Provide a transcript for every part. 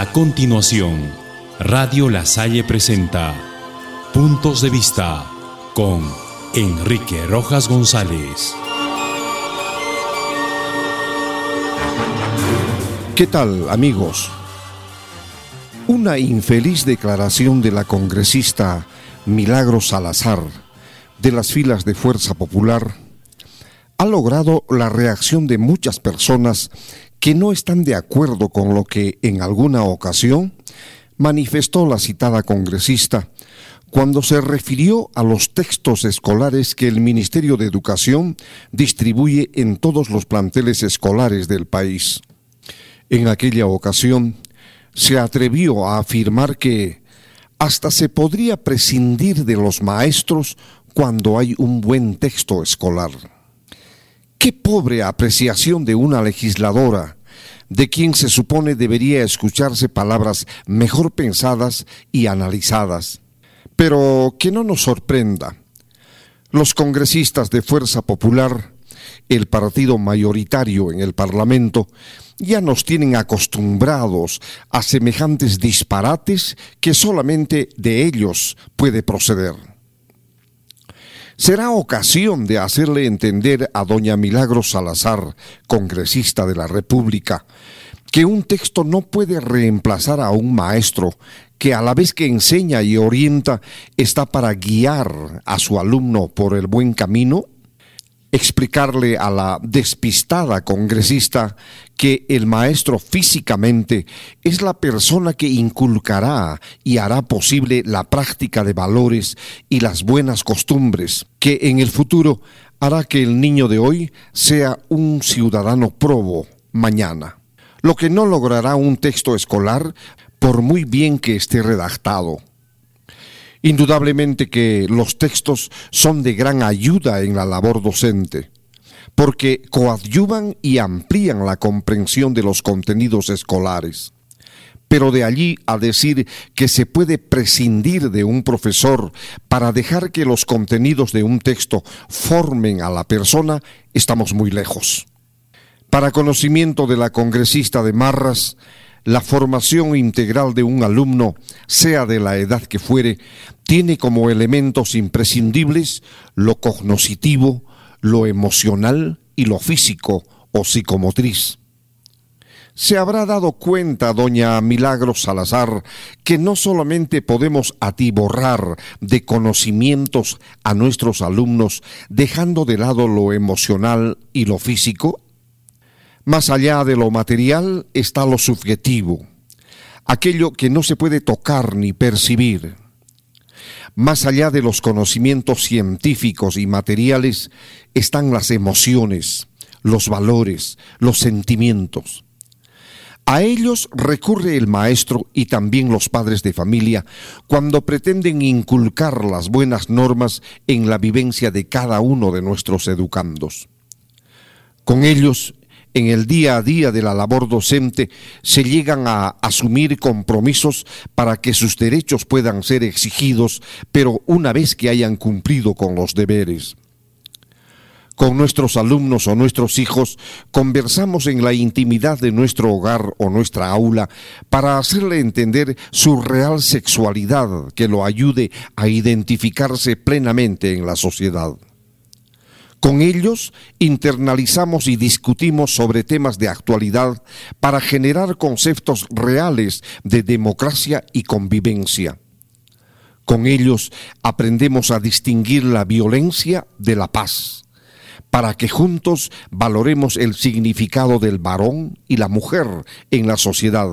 A continuación, Radio La Salle presenta Puntos de Vista con Enrique Rojas González. ¿Qué tal, amigos? Una infeliz declaración de la congresista Milagro Salazar de las filas de Fuerza Popular ha logrado la reacción de muchas personas que no están de acuerdo con lo que en alguna ocasión manifestó la citada congresista cuando se refirió a los textos escolares que el Ministerio de Educación distribuye en todos los planteles escolares del país. En aquella ocasión se atrevió a afirmar que hasta se podría prescindir de los maestros cuando hay un buen texto escolar. Qué pobre apreciación de una legisladora, de quien se supone debería escucharse palabras mejor pensadas y analizadas. Pero que no nos sorprenda. Los congresistas de Fuerza Popular, el partido mayoritario en el Parlamento, ya nos tienen acostumbrados a semejantes disparates que solamente de ellos puede proceder será ocasión de hacerle entender a doña Milagro Salazar, congresista de la República, que un texto no puede reemplazar a un maestro que a la vez que enseña y orienta está para guiar a su alumno por el buen camino explicarle a la despistada congresista que el maestro físicamente es la persona que inculcará y hará posible la práctica de valores y las buenas costumbres, que en el futuro hará que el niño de hoy sea un ciudadano probo mañana. Lo que no logrará un texto escolar por muy bien que esté redactado. Indudablemente que los textos son de gran ayuda en la labor docente, porque coadyuvan y amplían la comprensión de los contenidos escolares. Pero de allí a decir que se puede prescindir de un profesor para dejar que los contenidos de un texto formen a la persona, estamos muy lejos. Para conocimiento de la congresista de Marras, la formación integral de un alumno, sea de la edad que fuere, tiene como elementos imprescindibles lo cognoscitivo, lo emocional y lo físico o psicomotriz. Se habrá dado cuenta, doña Milagro Salazar, que no solamente podemos atiborrar de conocimientos a nuestros alumnos dejando de lado lo emocional y lo físico, más allá de lo material está lo subjetivo, aquello que no se puede tocar ni percibir. Más allá de los conocimientos científicos y materiales están las emociones, los valores, los sentimientos. A ellos recurre el maestro y también los padres de familia cuando pretenden inculcar las buenas normas en la vivencia de cada uno de nuestros educandos. Con ellos en el día a día de la labor docente se llegan a asumir compromisos para que sus derechos puedan ser exigidos, pero una vez que hayan cumplido con los deberes. Con nuestros alumnos o nuestros hijos conversamos en la intimidad de nuestro hogar o nuestra aula para hacerle entender su real sexualidad que lo ayude a identificarse plenamente en la sociedad. Con ellos internalizamos y discutimos sobre temas de actualidad para generar conceptos reales de democracia y convivencia. Con ellos aprendemos a distinguir la violencia de la paz, para que juntos valoremos el significado del varón y la mujer en la sociedad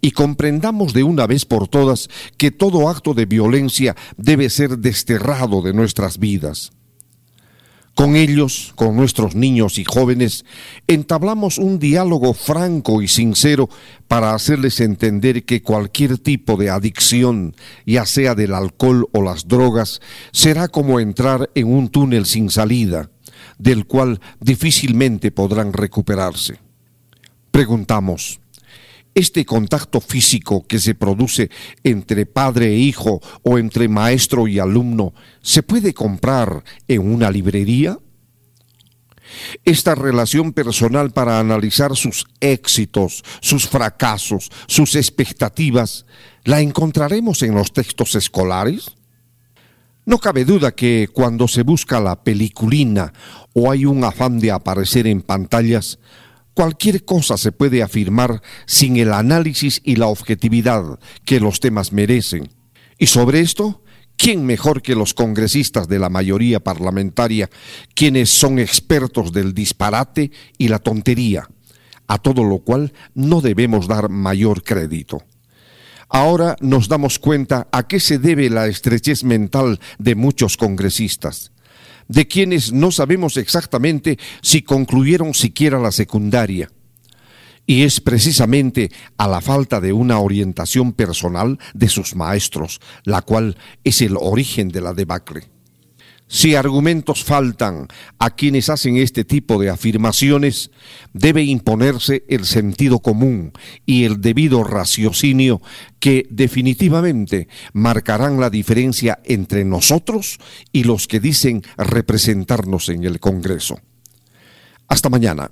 y comprendamos de una vez por todas que todo acto de violencia debe ser desterrado de nuestras vidas. Con ellos, con nuestros niños y jóvenes, entablamos un diálogo franco y sincero para hacerles entender que cualquier tipo de adicción, ya sea del alcohol o las drogas, será como entrar en un túnel sin salida, del cual difícilmente podrán recuperarse. Preguntamos, este contacto físico que se produce entre padre e hijo o entre maestro y alumno se puede comprar en una librería? esta relación personal para analizar sus éxitos, sus fracasos, sus expectativas, ¿la encontraremos en los textos escolares? No cabe duda que cuando se busca la peliculina o hay un afán de aparecer en pantallas, cualquier cosa se puede afirmar sin el análisis y la objetividad que los temas merecen. Y sobre esto, ¿Quién mejor que los congresistas de la mayoría parlamentaria, quienes son expertos del disparate y la tontería? A todo lo cual no debemos dar mayor crédito. Ahora nos damos cuenta a qué se debe la estrechez mental de muchos congresistas, de quienes no sabemos exactamente si concluyeron siquiera la secundaria y es precisamente a la falta de una orientación personal de sus maestros, la cual es el origen de la debacle. Si argumentos faltan a quienes hacen este tipo de afirmaciones, debe imponerse el sentido común y el debido raciocinio que definitivamente marcarán la diferencia entre nosotros y los que dicen representarnos en el Congreso. Hasta mañana.